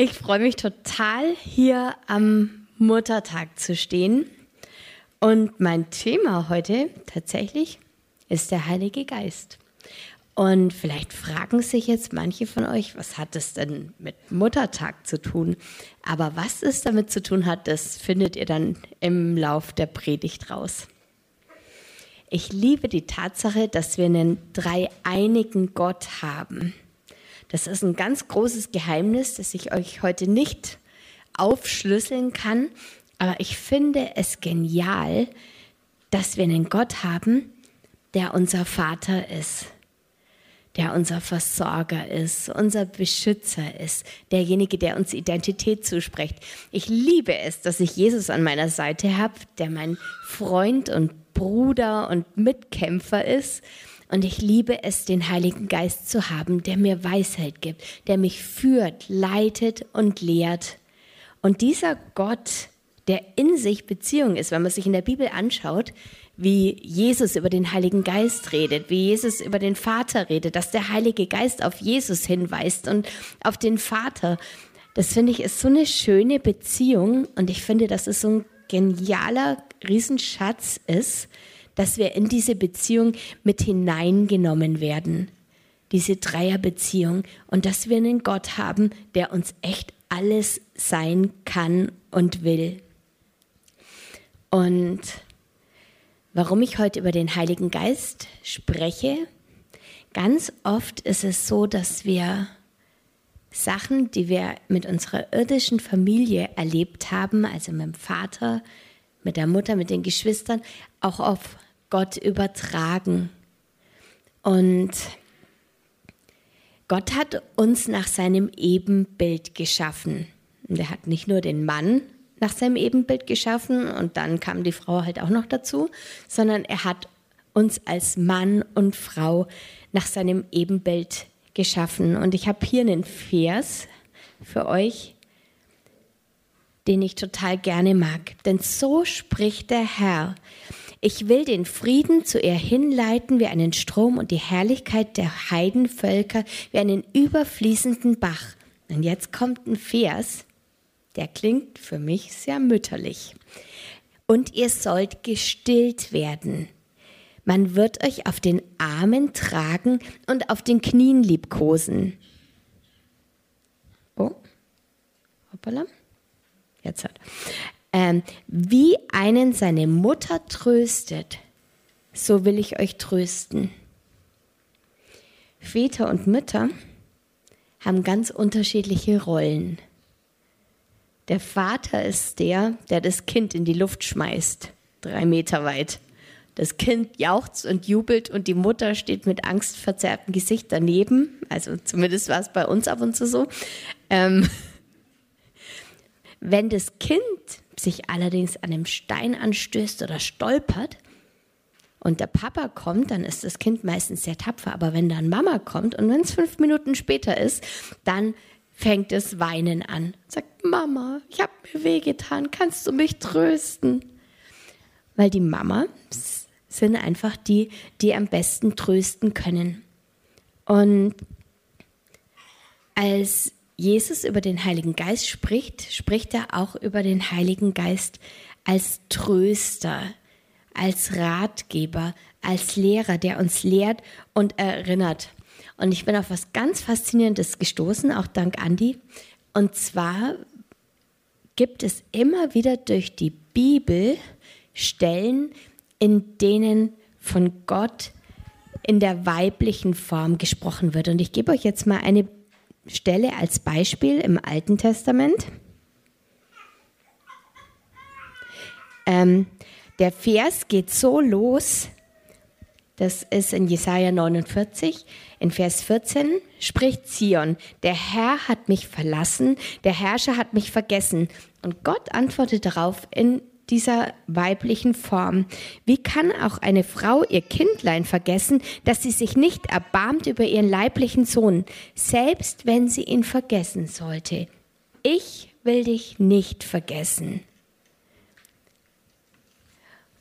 Ich freue mich total, hier am Muttertag zu stehen. Und mein Thema heute tatsächlich ist der Heilige Geist. Und vielleicht fragen sich jetzt manche von euch, was hat es denn mit Muttertag zu tun? Aber was es damit zu tun hat, das findet ihr dann im Lauf der Predigt raus. Ich liebe die Tatsache, dass wir einen dreieinigen Gott haben. Das ist ein ganz großes Geheimnis, das ich euch heute nicht aufschlüsseln kann. Aber ich finde es genial, dass wir einen Gott haben, der unser Vater ist der unser Versorger ist, unser Beschützer ist, derjenige, der uns Identität zuspricht. Ich liebe es, dass ich Jesus an meiner Seite habe, der mein Freund und Bruder und Mitkämpfer ist. Und ich liebe es, den Heiligen Geist zu haben, der mir Weisheit gibt, der mich führt, leitet und lehrt. Und dieser Gott, der in sich Beziehung ist, wenn man sich in der Bibel anschaut, wie Jesus über den Heiligen Geist redet, wie Jesus über den Vater redet, dass der Heilige Geist auf Jesus hinweist und auf den Vater. Das finde ich ist so eine schöne Beziehung und ich finde, dass es so ein genialer Riesenschatz ist, dass wir in diese Beziehung mit hineingenommen werden. Diese Dreierbeziehung und dass wir einen Gott haben, der uns echt alles sein kann und will. Und Warum ich heute über den Heiligen Geist spreche, ganz oft ist es so, dass wir Sachen, die wir mit unserer irdischen Familie erlebt haben, also mit dem Vater, mit der Mutter, mit den Geschwistern, auch auf Gott übertragen. Und Gott hat uns nach seinem Ebenbild geschaffen. Und er hat nicht nur den Mann nach seinem Ebenbild geschaffen und dann kam die Frau halt auch noch dazu, sondern er hat uns als Mann und Frau nach seinem Ebenbild geschaffen. Und ich habe hier einen Vers für euch, den ich total gerne mag. Denn so spricht der Herr. Ich will den Frieden zu ihr hinleiten wie einen Strom und die Herrlichkeit der Heidenvölker wie einen überfließenden Bach. Und jetzt kommt ein Vers, der klingt für mich sehr mütterlich. Und ihr sollt gestillt werden. Man wird euch auf den Armen tragen und auf den Knien liebkosen. Oh, hoppala. Jetzt hat. Ähm, wie einen seine Mutter tröstet, so will ich euch trösten. Väter und Mütter haben ganz unterschiedliche Rollen. Der Vater ist der, der das Kind in die Luft schmeißt, drei Meter weit. Das Kind jauchzt und jubelt und die Mutter steht mit angstverzerrtem Gesicht daneben. Also zumindest war es bei uns ab und zu so. Ähm, wenn das Kind sich allerdings an einem Stein anstößt oder stolpert und der Papa kommt, dann ist das Kind meistens sehr tapfer. Aber wenn dann Mama kommt und wenn es fünf Minuten später ist, dann fängt es Weinen an. Sagt, Mama, ich habe mir wehgetan, kannst du mich trösten? Weil die Mama sind einfach die, die am besten trösten können. Und als Jesus über den Heiligen Geist spricht, spricht er auch über den Heiligen Geist als Tröster, als Ratgeber, als Lehrer, der uns lehrt und erinnert. Und ich bin auf was ganz Faszinierendes gestoßen, auch dank Andi. Und zwar gibt es immer wieder durch die Bibel Stellen, in denen von Gott in der weiblichen Form gesprochen wird. Und ich gebe euch jetzt mal eine Stelle als Beispiel im Alten Testament. Ähm, der Vers geht so los, das ist in Jesaja 49. In Vers 14 spricht Zion, der Herr hat mich verlassen, der Herrscher hat mich vergessen. Und Gott antwortet darauf in dieser weiblichen Form. Wie kann auch eine Frau ihr Kindlein vergessen, dass sie sich nicht erbarmt über ihren leiblichen Sohn, selbst wenn sie ihn vergessen sollte? Ich will dich nicht vergessen.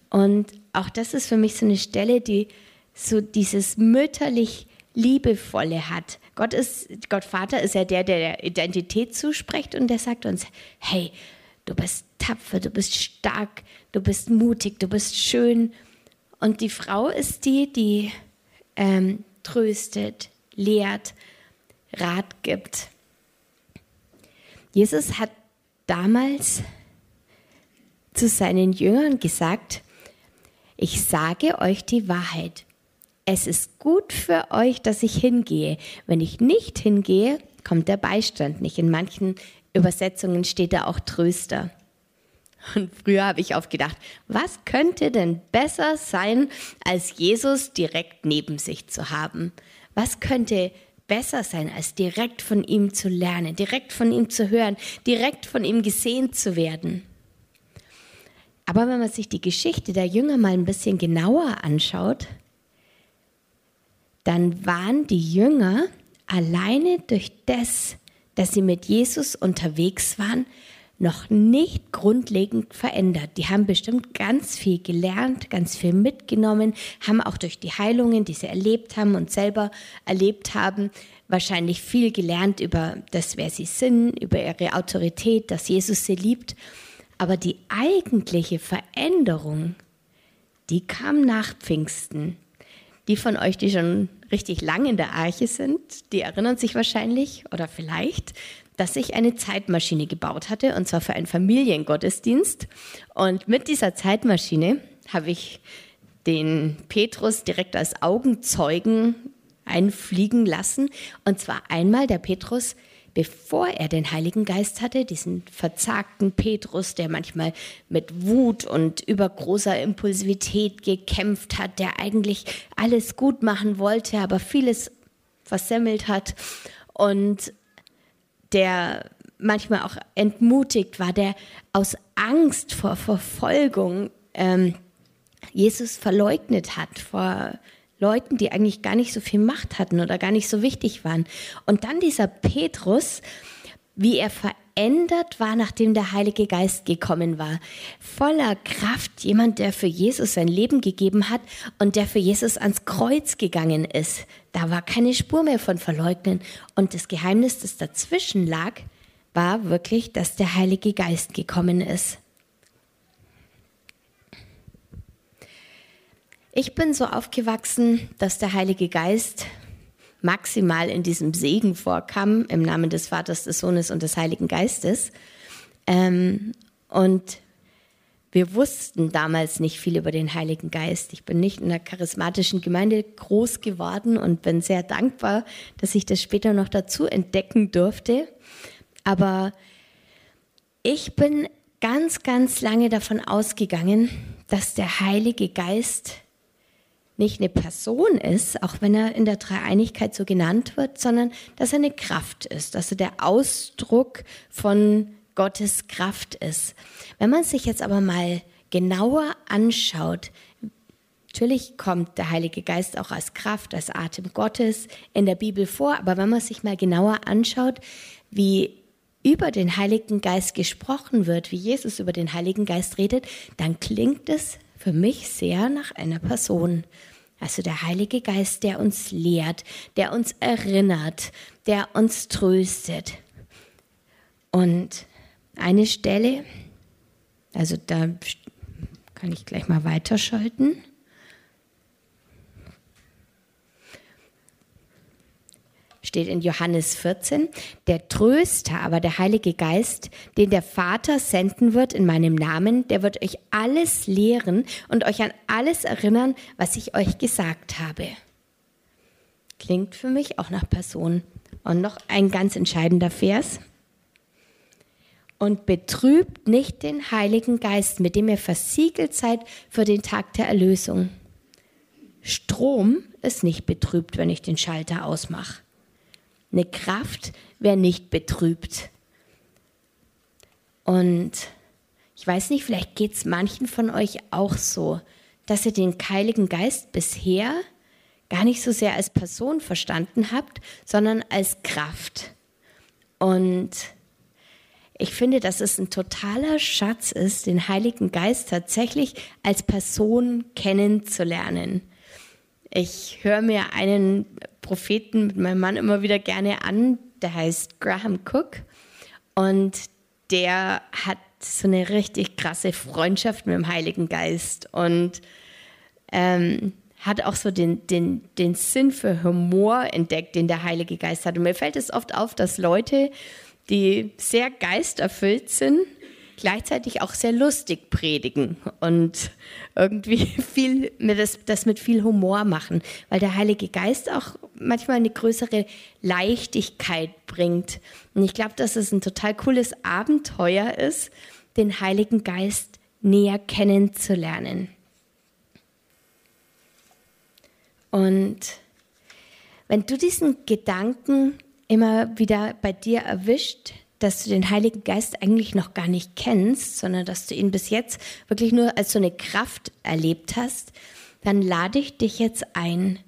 Und auch das ist für mich so eine Stelle, die so dieses mütterlich Liebevolle hat. Gott ist, Gott Vater ist ja der, der der Identität zuspricht und der sagt uns, hey, du bist tapfer, du bist stark, du bist mutig, du bist schön. Und die Frau ist die, die ähm, tröstet, lehrt, Rat gibt. Jesus hat damals zu seinen Jüngern gesagt, ich sage euch die Wahrheit. Es ist gut für euch, dass ich hingehe. Wenn ich nicht hingehe, kommt der Beistand nicht. In manchen Übersetzungen steht da auch Tröster. Und früher habe ich oft gedacht, was könnte denn besser sein, als Jesus direkt neben sich zu haben? Was könnte besser sein, als direkt von ihm zu lernen, direkt von ihm zu hören, direkt von ihm gesehen zu werden? Aber wenn man sich die Geschichte der Jünger mal ein bisschen genauer anschaut, dann waren die Jünger alleine durch das, dass sie mit Jesus unterwegs waren, noch nicht grundlegend verändert. Die haben bestimmt ganz viel gelernt, ganz viel mitgenommen, haben auch durch die Heilungen, die sie erlebt haben und selber erlebt haben, wahrscheinlich viel gelernt über das, wer sie sind, über ihre Autorität, dass Jesus sie liebt. Aber die eigentliche Veränderung, die kam nach Pfingsten. Die von euch, die schon richtig lang in der Arche sind, die erinnern sich wahrscheinlich oder vielleicht, dass ich eine Zeitmaschine gebaut hatte, und zwar für einen Familiengottesdienst. Und mit dieser Zeitmaschine habe ich den Petrus direkt als Augenzeugen einfliegen lassen. Und zwar einmal der Petrus, bevor er den Heiligen Geist hatte, diesen verzagten Petrus, der manchmal mit Wut und übergroßer Impulsivität gekämpft hat, der eigentlich alles gut machen wollte, aber vieles versemmelt hat. Und der manchmal auch entmutigt war, der aus Angst vor Verfolgung ähm, Jesus verleugnet hat vor Leuten, die eigentlich gar nicht so viel Macht hatten oder gar nicht so wichtig waren. Und dann dieser Petrus, wie er verändert war, nachdem der Heilige Geist gekommen war. Voller Kraft, jemand, der für Jesus sein Leben gegeben hat und der für Jesus ans Kreuz gegangen ist. Da war keine Spur mehr von Verleugnen. Und das Geheimnis, das dazwischen lag, war wirklich, dass der Heilige Geist gekommen ist. Ich bin so aufgewachsen, dass der Heilige Geist maximal in diesem Segen vorkam, im Namen des Vaters, des Sohnes und des Heiligen Geistes. Ähm, und wir wussten damals nicht viel über den Heiligen Geist. Ich bin nicht in einer charismatischen Gemeinde groß geworden und bin sehr dankbar, dass ich das später noch dazu entdecken durfte. Aber ich bin ganz, ganz lange davon ausgegangen, dass der Heilige Geist nicht eine Person ist, auch wenn er in der Dreieinigkeit so genannt wird, sondern dass er eine Kraft ist, dass er der Ausdruck von Gottes Kraft ist. Wenn man sich jetzt aber mal genauer anschaut, natürlich kommt der Heilige Geist auch als Kraft, als Atem Gottes in der Bibel vor, aber wenn man sich mal genauer anschaut, wie über den Heiligen Geist gesprochen wird, wie Jesus über den Heiligen Geist redet, dann klingt es für mich sehr nach einer Person. Also der Heilige Geist, der uns lehrt, der uns erinnert, der uns tröstet. Und eine Stelle, also da kann ich gleich mal weiterschalten. steht in Johannes 14, der Tröster, aber der Heilige Geist, den der Vater senden wird in meinem Namen, der wird euch alles lehren und euch an alles erinnern, was ich euch gesagt habe. Klingt für mich auch nach Person. Und noch ein ganz entscheidender Vers. Und betrübt nicht den Heiligen Geist, mit dem ihr versiegelt seid für den Tag der Erlösung. Strom ist nicht betrübt, wenn ich den Schalter ausmache. Eine Kraft, wer nicht betrübt. Und ich weiß nicht, vielleicht geht es manchen von euch auch so, dass ihr den Heiligen Geist bisher gar nicht so sehr als Person verstanden habt, sondern als Kraft. Und ich finde, dass es ein totaler Schatz ist, den Heiligen Geist tatsächlich als Person kennenzulernen. Ich höre mir einen Propheten mit meinem Mann immer wieder gerne an. Der heißt Graham Cook und der hat so eine richtig krasse Freundschaft mit dem Heiligen Geist und ähm, hat auch so den, den, den Sinn für Humor entdeckt, den der Heilige Geist hat. Und mir fällt es oft auf, dass Leute, die sehr geisterfüllt sind, gleichzeitig auch sehr lustig predigen und irgendwie viel das, das mit viel Humor machen, weil der Heilige Geist auch manchmal eine größere Leichtigkeit bringt. Und ich glaube, dass es ein total cooles Abenteuer ist, den Heiligen Geist näher kennenzulernen. Und wenn du diesen Gedanken immer wieder bei dir erwischt, dass du den Heiligen Geist eigentlich noch gar nicht kennst, sondern dass du ihn bis jetzt wirklich nur als so eine Kraft erlebt hast, dann lade ich dich jetzt ein,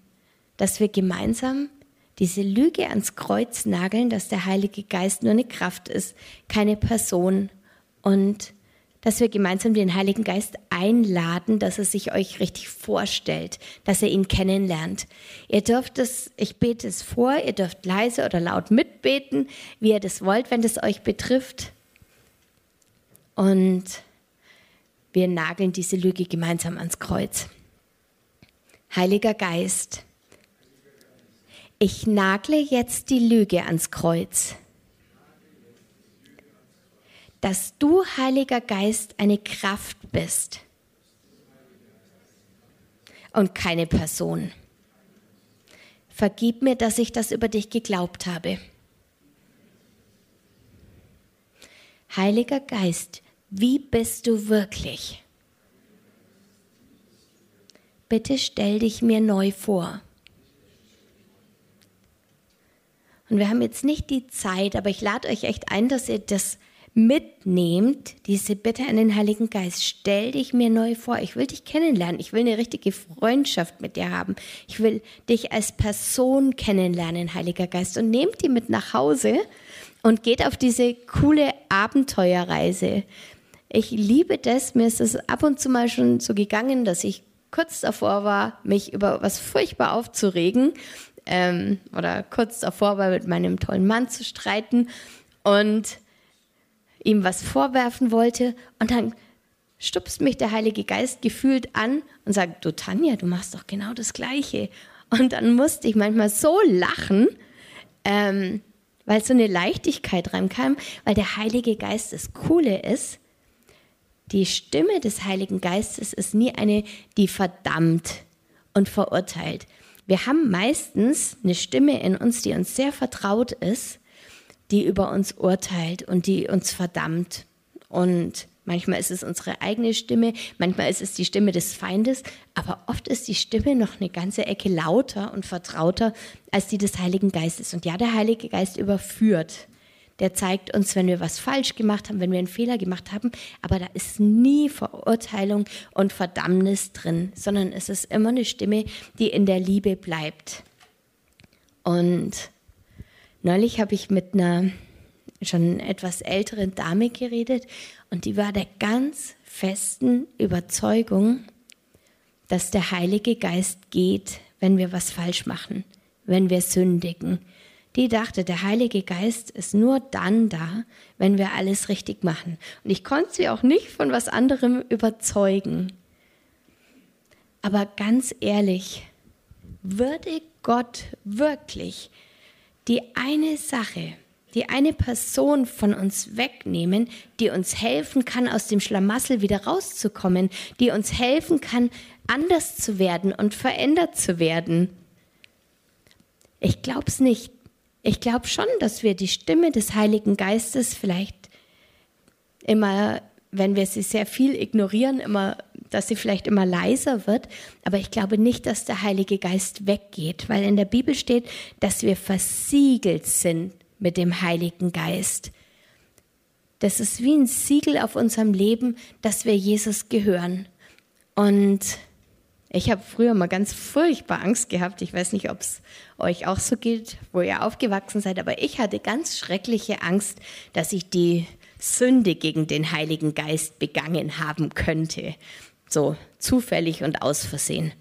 dass wir gemeinsam diese Lüge ans Kreuz nageln, dass der Heilige Geist nur eine Kraft ist, keine Person. Und dass wir gemeinsam den Heiligen Geist einladen, dass er sich euch richtig vorstellt, dass er ihn kennenlernt. Ihr dürft es, ich bete es vor, ihr dürft leise oder laut mitbeten, wie ihr das wollt, wenn es euch betrifft. Und wir nageln diese Lüge gemeinsam ans Kreuz. Heiliger Geist, ich nagle jetzt die Lüge ans Kreuz dass du, Heiliger Geist, eine Kraft bist und keine Person. Vergib mir, dass ich das über dich geglaubt habe. Heiliger Geist, wie bist du wirklich? Bitte stell dich mir neu vor. Und wir haben jetzt nicht die Zeit, aber ich lade euch echt ein, dass ihr das mitnehmt, diese Bitte an den Heiligen Geist. Stell dich mir neu vor. Ich will dich kennenlernen. Ich will eine richtige Freundschaft mit dir haben. Ich will dich als Person kennenlernen, Heiliger Geist. Und nehmt die mit nach Hause und geht auf diese coole Abenteuerreise. Ich liebe das. Mir ist es ab und zu mal schon so gegangen, dass ich kurz davor war, mich über was furchtbar aufzuregen ähm, oder kurz davor war, mit meinem tollen Mann zu streiten. Und ihm was vorwerfen wollte und dann stupst mich der Heilige Geist gefühlt an und sagt, du Tanja, du machst doch genau das Gleiche. Und dann musste ich manchmal so lachen, ähm, weil so eine Leichtigkeit reinkam, weil der Heilige Geist das Coole ist. Die Stimme des Heiligen Geistes ist nie eine, die verdammt und verurteilt. Wir haben meistens eine Stimme in uns, die uns sehr vertraut ist die über uns urteilt und die uns verdammt. Und manchmal ist es unsere eigene Stimme, manchmal ist es die Stimme des Feindes, aber oft ist die Stimme noch eine ganze Ecke lauter und vertrauter als die des Heiligen Geistes. Und ja, der Heilige Geist überführt. Der zeigt uns, wenn wir was falsch gemacht haben, wenn wir einen Fehler gemacht haben, aber da ist nie Verurteilung und Verdammnis drin, sondern es ist immer eine Stimme, die in der Liebe bleibt. Und Neulich habe ich mit einer schon etwas älteren Dame geredet und die war der ganz festen Überzeugung, dass der Heilige Geist geht, wenn wir was falsch machen, wenn wir sündigen. Die dachte, der Heilige Geist ist nur dann da, wenn wir alles richtig machen. Und ich konnte sie auch nicht von was anderem überzeugen. Aber ganz ehrlich, würde Gott wirklich die eine Sache, die eine Person von uns wegnehmen, die uns helfen kann, aus dem Schlamassel wieder rauszukommen, die uns helfen kann, anders zu werden und verändert zu werden. Ich glaube es nicht. Ich glaube schon, dass wir die Stimme des Heiligen Geistes vielleicht immer, wenn wir sie sehr viel ignorieren, immer dass sie vielleicht immer leiser wird, aber ich glaube nicht, dass der Heilige Geist weggeht, weil in der Bibel steht, dass wir versiegelt sind mit dem Heiligen Geist. Das ist wie ein Siegel auf unserem Leben, dass wir Jesus gehören. Und ich habe früher mal ganz furchtbar Angst gehabt. Ich weiß nicht, ob es euch auch so geht, wo ihr aufgewachsen seid, aber ich hatte ganz schreckliche Angst, dass ich die Sünde gegen den Heiligen Geist begangen haben könnte so zufällig und aus Versehen.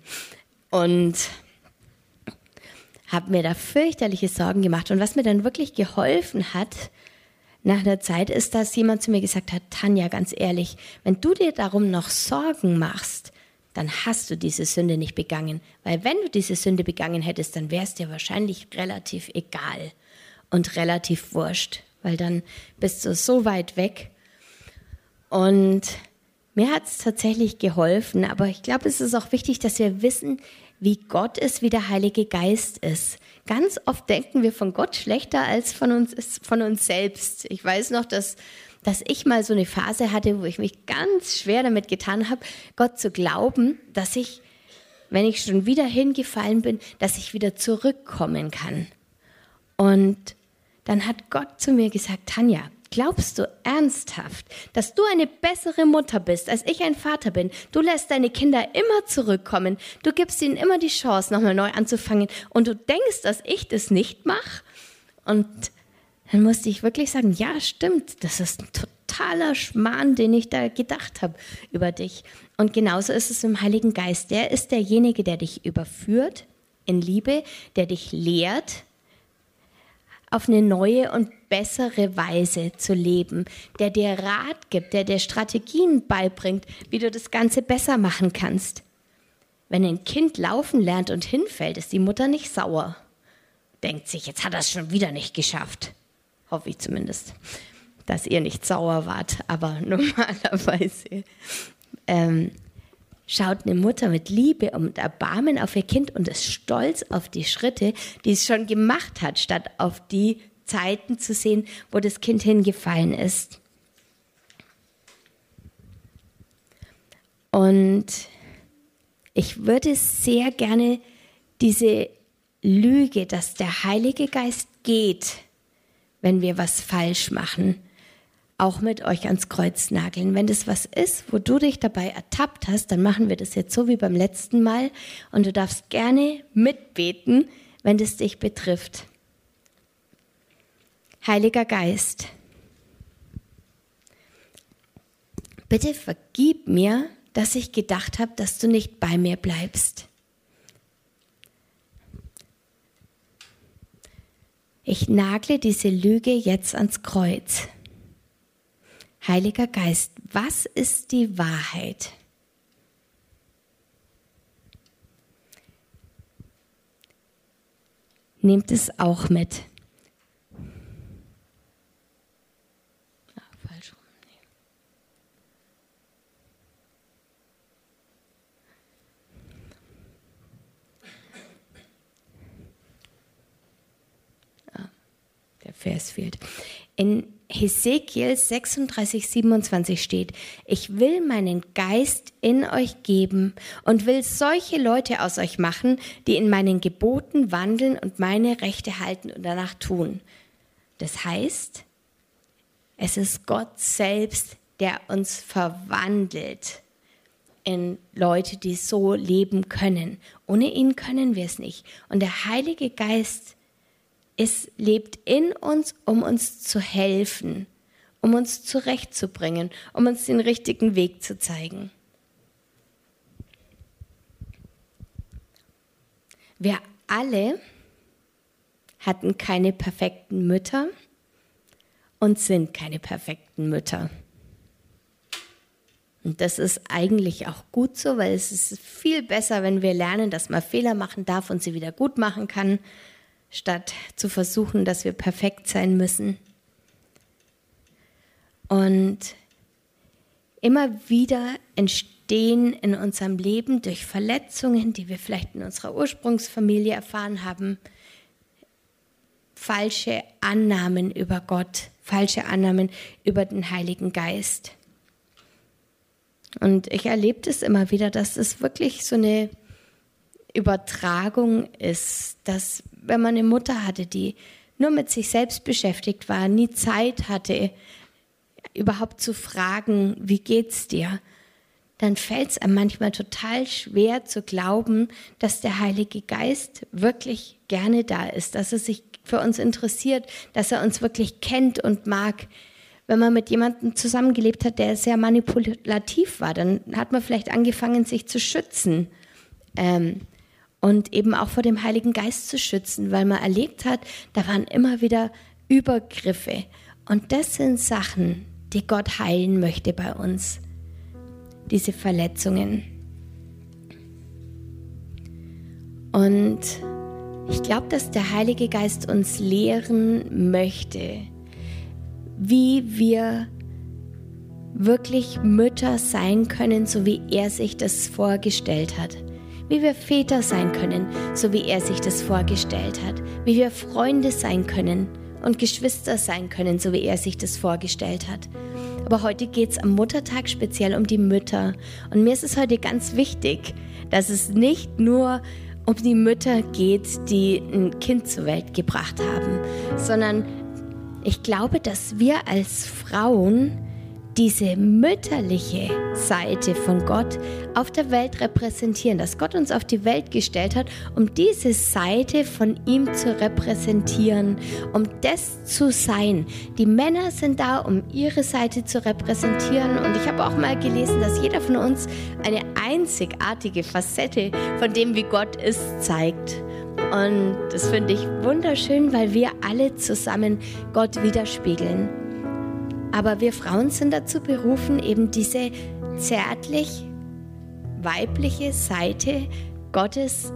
Und habe mir da fürchterliche Sorgen gemacht. Und was mir dann wirklich geholfen hat, nach einer Zeit, ist, dass jemand zu mir gesagt hat, Tanja, ganz ehrlich, wenn du dir darum noch Sorgen machst, dann hast du diese Sünde nicht begangen. Weil wenn du diese Sünde begangen hättest, dann wäre es dir wahrscheinlich relativ egal und relativ wurscht, weil dann bist du so weit weg. Und mir hat es tatsächlich geholfen, aber ich glaube, es ist auch wichtig, dass wir wissen, wie Gott ist, wie der Heilige Geist ist. Ganz oft denken wir von Gott schlechter als von uns, von uns selbst. Ich weiß noch, dass, dass ich mal so eine Phase hatte, wo ich mich ganz schwer damit getan habe, Gott zu glauben, dass ich, wenn ich schon wieder hingefallen bin, dass ich wieder zurückkommen kann. Und dann hat Gott zu mir gesagt, Tanja, Glaubst du ernsthaft, dass du eine bessere Mutter bist, als ich ein Vater bin? Du lässt deine Kinder immer zurückkommen. Du gibst ihnen immer die Chance, nochmal neu anzufangen. Und du denkst, dass ich das nicht mache? Und dann musste ich wirklich sagen, ja, stimmt. Das ist ein totaler Schmarrn, den ich da gedacht habe über dich. Und genauso ist es im Heiligen Geist. Der ist derjenige, der dich überführt in Liebe, der dich lehrt, auf eine neue und bessere Weise zu leben, der dir Rat gibt, der dir Strategien beibringt, wie du das Ganze besser machen kannst. Wenn ein Kind laufen lernt und hinfällt, ist die Mutter nicht sauer. Denkt sich, jetzt hat er es schon wieder nicht geschafft. Hoffe ich zumindest, dass ihr nicht sauer wart, aber normalerweise. Ähm, schaut eine Mutter mit Liebe und Erbarmen auf ihr Kind und ist stolz auf die Schritte, die es schon gemacht hat, statt auf die Zeiten zu sehen, wo das Kind hingefallen ist. Und ich würde sehr gerne diese Lüge, dass der Heilige Geist geht, wenn wir was falsch machen, auch mit euch ans Kreuz nageln. Wenn das was ist, wo du dich dabei ertappt hast, dann machen wir das jetzt so wie beim letzten Mal und du darfst gerne mitbeten, wenn das dich betrifft. Heiliger Geist, bitte vergib mir, dass ich gedacht habe, dass du nicht bei mir bleibst. Ich nagle diese Lüge jetzt ans Kreuz. Heiliger Geist, was ist die Wahrheit? Nehmt es auch mit. Vers fehlt. In Hesekiel 36, 27 steht, ich will meinen Geist in euch geben und will solche Leute aus euch machen, die in meinen Geboten wandeln und meine Rechte halten und danach tun. Das heißt, es ist Gott selbst, der uns verwandelt in Leute, die so leben können. Ohne ihn können wir es nicht. Und der Heilige Geist es lebt in uns, um uns zu helfen, um uns zurechtzubringen, um uns den richtigen Weg zu zeigen. Wir alle hatten keine perfekten Mütter und sind keine perfekten Mütter. Und das ist eigentlich auch gut so, weil es ist viel besser, wenn wir lernen, dass man Fehler machen darf und sie wieder gut machen kann, statt zu versuchen, dass wir perfekt sein müssen. Und immer wieder entstehen in unserem Leben durch Verletzungen, die wir vielleicht in unserer Ursprungsfamilie erfahren haben, falsche Annahmen über Gott, falsche Annahmen über den Heiligen Geist. Und ich erlebe es immer wieder, dass es wirklich so eine Übertragung ist, dass wenn man eine Mutter hatte, die nur mit sich selbst beschäftigt war, nie Zeit hatte, überhaupt zu fragen, wie geht's dir, dann fällt es einem manchmal total schwer zu glauben, dass der Heilige Geist wirklich gerne da ist, dass er sich für uns interessiert, dass er uns wirklich kennt und mag. Wenn man mit jemandem zusammengelebt hat, der sehr manipulativ war, dann hat man vielleicht angefangen, sich zu schützen. Ähm, und eben auch vor dem Heiligen Geist zu schützen, weil man erlebt hat, da waren immer wieder Übergriffe. Und das sind Sachen, die Gott heilen möchte bei uns. Diese Verletzungen. Und ich glaube, dass der Heilige Geist uns lehren möchte, wie wir wirklich Mütter sein können, so wie er sich das vorgestellt hat. Wie wir Väter sein können, so wie er sich das vorgestellt hat. Wie wir Freunde sein können und Geschwister sein können, so wie er sich das vorgestellt hat. Aber heute geht es am Muttertag speziell um die Mütter. Und mir ist es heute ganz wichtig, dass es nicht nur um die Mütter geht, die ein Kind zur Welt gebracht haben, sondern ich glaube, dass wir als Frauen diese mütterliche Seite von Gott auf der Welt repräsentieren, dass Gott uns auf die Welt gestellt hat, um diese Seite von ihm zu repräsentieren, um das zu sein. Die Männer sind da, um ihre Seite zu repräsentieren und ich habe auch mal gelesen, dass jeder von uns eine einzigartige Facette von dem, wie Gott ist, zeigt. Und das finde ich wunderschön, weil wir alle zusammen Gott widerspiegeln. Aber wir Frauen sind dazu berufen, eben diese zärtlich weibliche Seite Gottes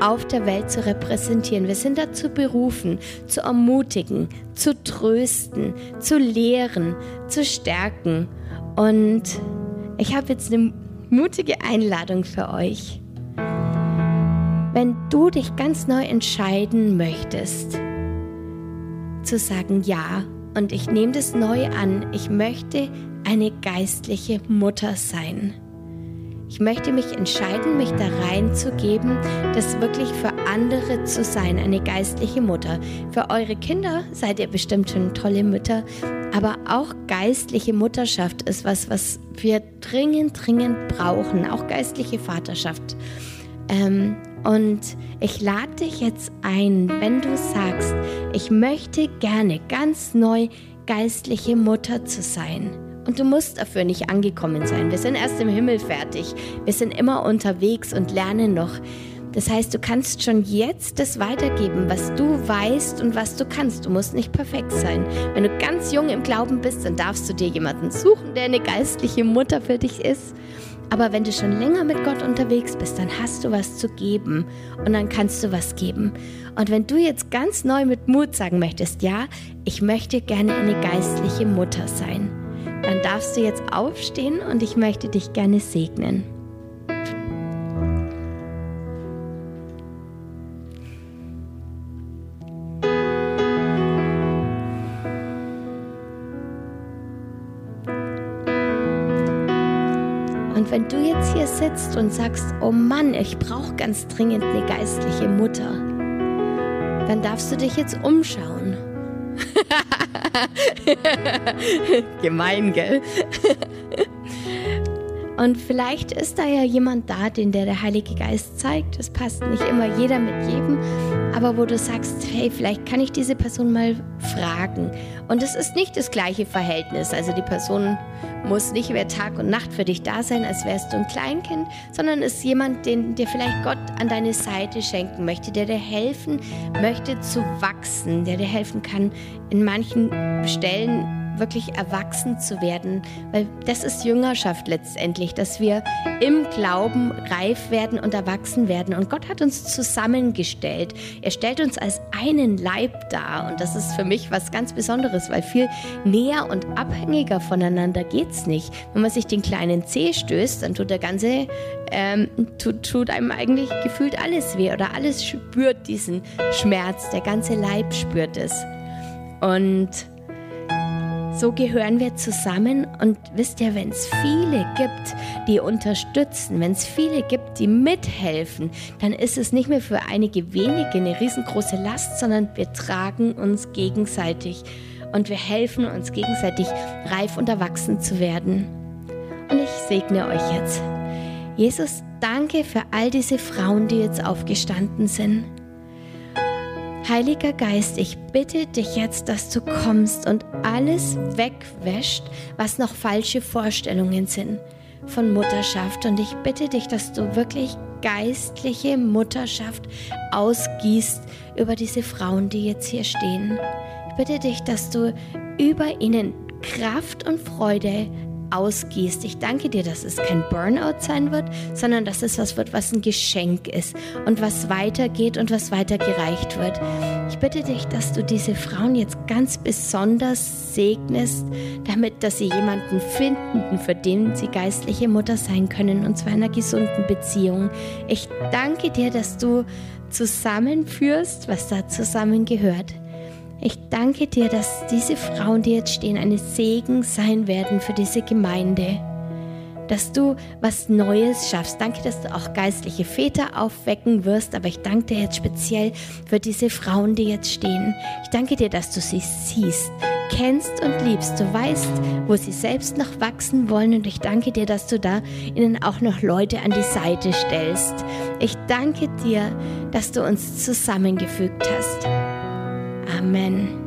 auf der Welt zu repräsentieren. Wir sind dazu berufen, zu ermutigen, zu trösten, zu lehren, zu stärken. Und ich habe jetzt eine mutige Einladung für euch. Wenn du dich ganz neu entscheiden möchtest, zu sagen, ja, und ich nehme das neu an. Ich möchte eine geistliche Mutter sein. Ich möchte mich entscheiden, mich da reinzugeben, das wirklich für andere zu sein, eine geistliche Mutter. Für eure Kinder seid ihr bestimmt schon tolle Mütter, aber auch geistliche Mutterschaft ist was, was wir dringend, dringend brauchen, auch geistliche Vaterschaft. Ähm, und ich lade dich jetzt ein, wenn du sagst, ich möchte gerne ganz neu geistliche Mutter zu sein. Und du musst dafür nicht angekommen sein. Wir sind erst im Himmel fertig. Wir sind immer unterwegs und lernen noch. Das heißt, du kannst schon jetzt das weitergeben, was du weißt und was du kannst. Du musst nicht perfekt sein. Wenn du ganz jung im Glauben bist, dann darfst du dir jemanden suchen, der eine geistliche Mutter für dich ist. Aber wenn du schon länger mit Gott unterwegs bist, dann hast du was zu geben und dann kannst du was geben. Und wenn du jetzt ganz neu mit Mut sagen möchtest, ja, ich möchte gerne eine geistliche Mutter sein, dann darfst du jetzt aufstehen und ich möchte dich gerne segnen. Wenn du jetzt hier sitzt und sagst, oh Mann, ich brauche ganz dringend eine geistliche Mutter, dann darfst du dich jetzt umschauen. Gemein, gell? Und vielleicht ist da ja jemand da, den der, der Heilige Geist zeigt. Es passt nicht immer jeder mit jedem, aber wo du sagst, hey, vielleicht kann ich diese Person mal fragen. Und es ist nicht das gleiche Verhältnis. Also die Person muss nicht mehr Tag und Nacht für dich da sein, als wärst du ein Kleinkind, sondern ist jemand, den dir vielleicht Gott an deine Seite schenken möchte, der dir helfen möchte zu wachsen, der dir helfen kann, in manchen Stellen wirklich erwachsen zu werden, weil das ist Jüngerschaft letztendlich, dass wir im Glauben reif werden und erwachsen werden. Und Gott hat uns zusammengestellt. Er stellt uns als einen Leib dar und das ist für mich was ganz Besonderes, weil viel näher und abhängiger voneinander geht es nicht. Wenn man sich den kleinen Zeh stößt, dann tut der ganze, ähm, tut, tut einem eigentlich gefühlt alles weh oder alles spürt diesen Schmerz, der ganze Leib spürt es. Und so gehören wir zusammen und wisst ihr, wenn es viele gibt, die unterstützen, wenn es viele gibt, die mithelfen, dann ist es nicht mehr für einige wenige eine riesengroße Last, sondern wir tragen uns gegenseitig und wir helfen uns gegenseitig reif und erwachsen zu werden. Und ich segne euch jetzt. Jesus, danke für all diese Frauen, die jetzt aufgestanden sind. Heiliger Geist, ich bitte dich jetzt, dass du kommst und alles wegwäscht, was noch falsche Vorstellungen sind von Mutterschaft. Und ich bitte dich, dass du wirklich geistliche Mutterschaft ausgießt über diese Frauen, die jetzt hier stehen. Ich bitte dich, dass du über ihnen Kraft und Freude ausgießt. Ich danke dir, dass es kein Burnout sein wird, sondern dass es was wird, was ein Geschenk ist und was weitergeht und was weitergereicht wird. Ich bitte dich, dass du diese Frauen jetzt ganz besonders segnest, damit, dass sie jemanden finden, für den sie geistliche Mutter sein können, und zwar in einer gesunden Beziehung. Ich danke dir, dass du zusammenführst, was da zusammengehört. Ich danke dir, dass diese Frauen, die jetzt stehen, eine Segen sein werden für diese Gemeinde. Dass du was Neues schaffst. Danke, dass du auch geistliche Väter aufwecken wirst. Aber ich danke dir jetzt speziell für diese Frauen, die jetzt stehen. Ich danke dir, dass du sie siehst, kennst und liebst. Du weißt, wo sie selbst noch wachsen wollen. Und ich danke dir, dass du da ihnen auch noch Leute an die Seite stellst. Ich danke dir, dass du uns zusammengefügt hast. Amen.